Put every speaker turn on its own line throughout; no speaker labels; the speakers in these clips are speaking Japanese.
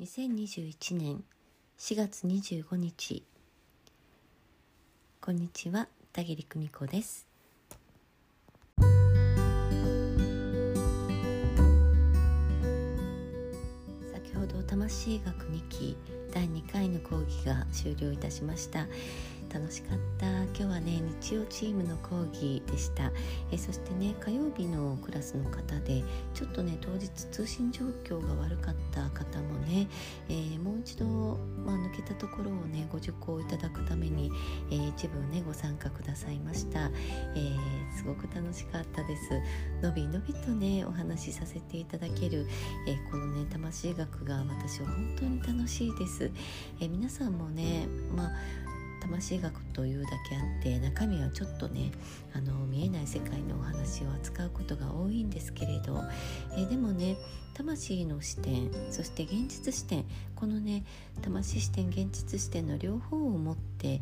2021年4月25日こんにちは田切久美子です。先ほど魂学2期第2回の講義が終了いたしました。楽しかった。今日はね日曜チームの講義でした。えそしてね火曜日のクラスの方でちょっとね当日通信状況が悪かった方もね、えー、もう一度、まあ、抜けたところをねご受講いただくために、えー、一部ねご参加くださいました、えー、すごく楽しかったです。のびのびとねお話しさせていただける、えこのね魂学が私は本当に楽しいです、え皆さんもねまあ魂学というだけあって中身はちょっとねあの見えない世界のお話を扱うことが多いんですけれど、えー、でもね魂の視点そして現実視点このね魂視点現実視点の両方を持って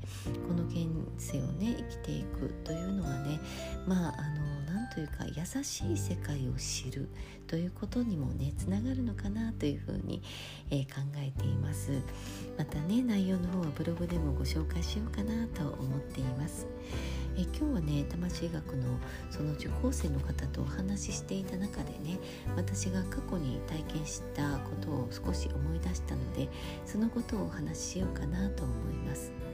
この現世をね生きていくというのはねまああのというか優しい世界を知るということにもねつながるのかなというふうに、えー、考えていますまたね内容の方はブログでもご紹介しようかなと思っていますえ今日はね魂学のその受講生の方とお話ししていた中でね私が過去に体験したことを少し思い出したのでそのことをお話ししようかなと思います。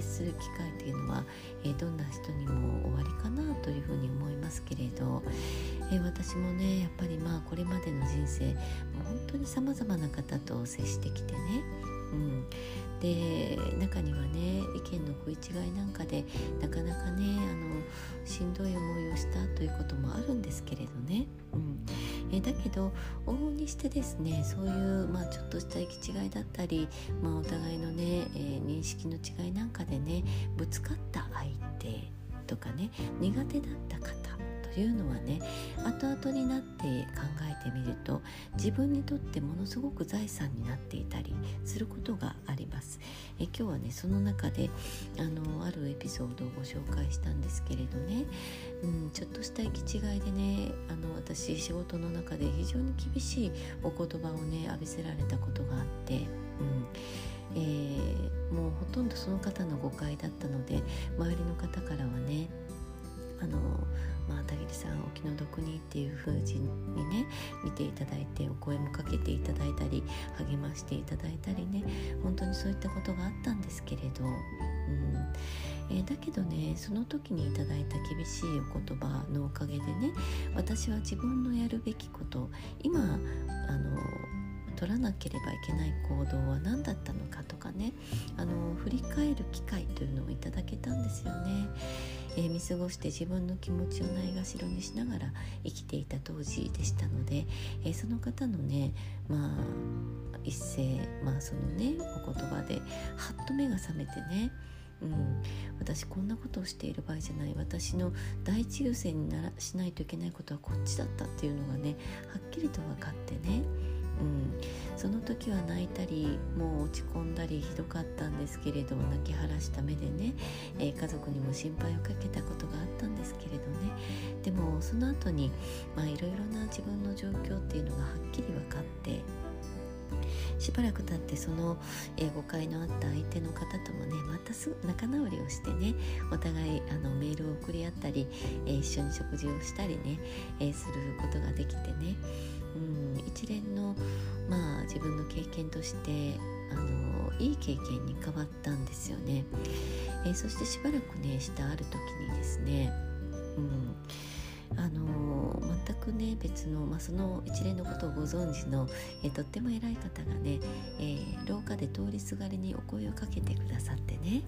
接する機会というのは、えー、どんな人にも終わりかなというふうに思いますけれど、えー、私もねやっぱりまあこれまでの人生もう本当にさまざまな方と接してきてねうん、で中にはね意見の食い違いなんかでなかなかねあのしんどい思いをしたということもあるんですけれどね、うん、えだけど往々にしてですねそういう、まあ、ちょっとした行き違いだったり、まあ、お互いのね、えー、認識の違いなんかでねぶつかった相手とかね苦手だった方というのはね後々になって考えてみると自分にとってものすごく財産になっていたりすることがあります。え今日はねその中であのあるエピソードをご紹介したんですけれどね、うん、ちょっとした行き違いでねあの私仕事の中で非常に厳しいお言葉をね浴びせられたことがあって、うん。えー、もうほとんどその方の誤解だったので周りの方からはねあのまあ、田切さんお気の毒にっていう風にね見ていただいてお声もかけていただいたり励ましていただいたりね本当にそういったことがあったんですけれど、うんえー、だけどねその時にいただいた厳しいお言葉のおかげでね私は自分のやるべきこと今あの取らなければいけない行動は何だったのかとかねあの振り返る機会というのをいただけたんですよね。えー、見過ごして自分の気持ちをないがしろにしながら生きていた当時でしたので、えー、その方のねまあ一斉まあそのねお言葉ではっと目が覚めてねうん、私こんなことをしている場合じゃない。私の第一優先にならしないといけないことはこっちだったっていうのがねはっきりと分かってねうん、その時は泣いたりもう落ち込んだりひどかったんですけれど泣き晴らした目でね、えー、家族にも心配をかけたことがあったんですけれどね。でもその後にまあいろいろな自分の状況っていうのがはっきり分かってしばらく経ってその、えー、誤解のあった相手の方ともねまたす仲直りをしてねお互いあのメールを送り合ったり、えー、一緒に食事をしたりね、えー、することができてね。一連の、まあ、自分の経験としてあのいい経験に変わったんですよね、えー、そしてしばらくねしたある時にですね、うん、あの全くね別の、まあ、その一連のことをご存知の、えー、とっても偉い方がね、えー、廊下で通りすがりにお声をかけてくださってね、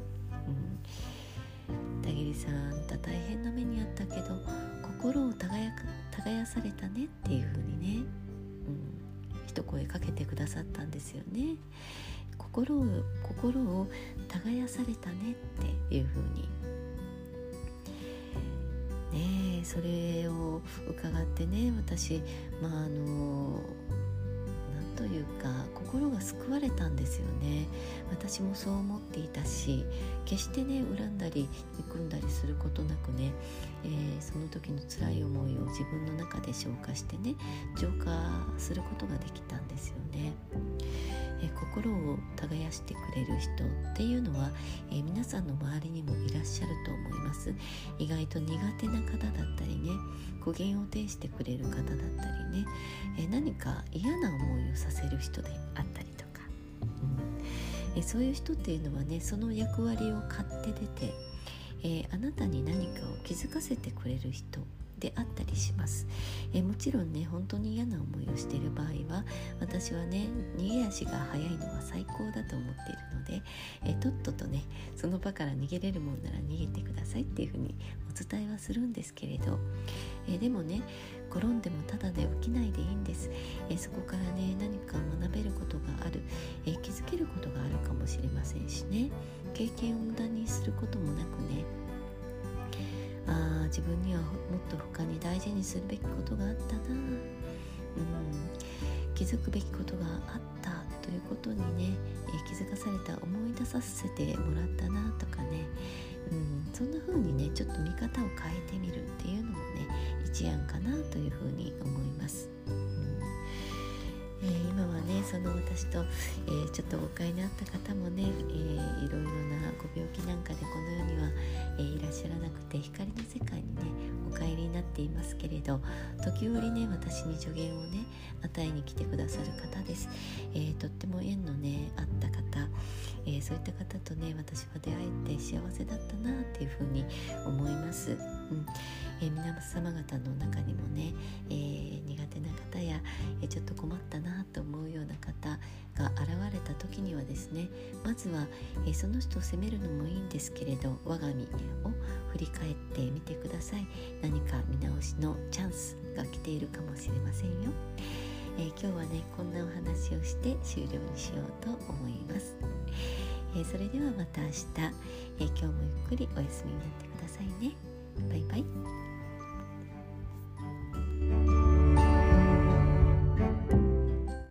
うん、田切さんあんた大変な目にあったけど心を耕されたねっていう風にね、うん、一声かけてくださったんですよね。心を心を耕されたねっていう風にねそれを伺ってね私まああの救われたんですよね私もそう思っていたし決してね恨んだり憎んだりすることなくね、えー、その時の辛い思いを自分の中で消化してね浄化することができたんですよね。え心を耕してくれる人っていうのは、えー、皆さんの周りにもいらっしゃると思います意外と苦手な方だったりね苦言を呈してくれる方だったりね、えー、何か嫌な思いをさせる人であったり、え、そういう人っていうのはねその役割を買って出て、えあなたに何かを気づかせてくれる人であったりします、えもちろんね本当に嫌な思いをしている場合は私はね逃げ足が速いのは最高だと思っているので、えとっととねその場から逃げれるもんなら逃げてくださいっていうふうにお伝えはするんですけれど、えでもね転んでもただで起きないでいいんです、えそこからね何か学べることがある、え気づけることがあるかもしれませんしね。経験を無駄にすることもなくね。あ自分にはもっと他に大事にするべきことがあったな、うん、気づくべきことがあったということにね、え、気づかされた思い出させてもらったなとかね、そんな風にねちょっと見方を変えてみるっていうのもね一案かなという風に思います。えー、今はねその私と、えー、ちょっと誤解にあった方もね、えー、いろいろなご病気なんかでこのような、らっしゃらなくて光の世界にねお帰りになっていますけれど時折ね私に助言をね与えに来てくださる方です、えとっても縁のねあった方、えそういった方とね私は出会えて幸せだったなっていうふうに思います。うん。えー、皆様方の中にもね、えー、苦手な方や、えー、ちょっと困ったなと思うような方が現れた時にはですね。まずは、えその人を責めるのもいいんですけれど我が身を振り返ってみてください。何か見直しのチャンスが来ているかもしれませんよ、え今日はねこんなお話をして終了にしようと思います。えそれではまた明日、え今日もゆっくりお休みになってくださいね。バイバイ。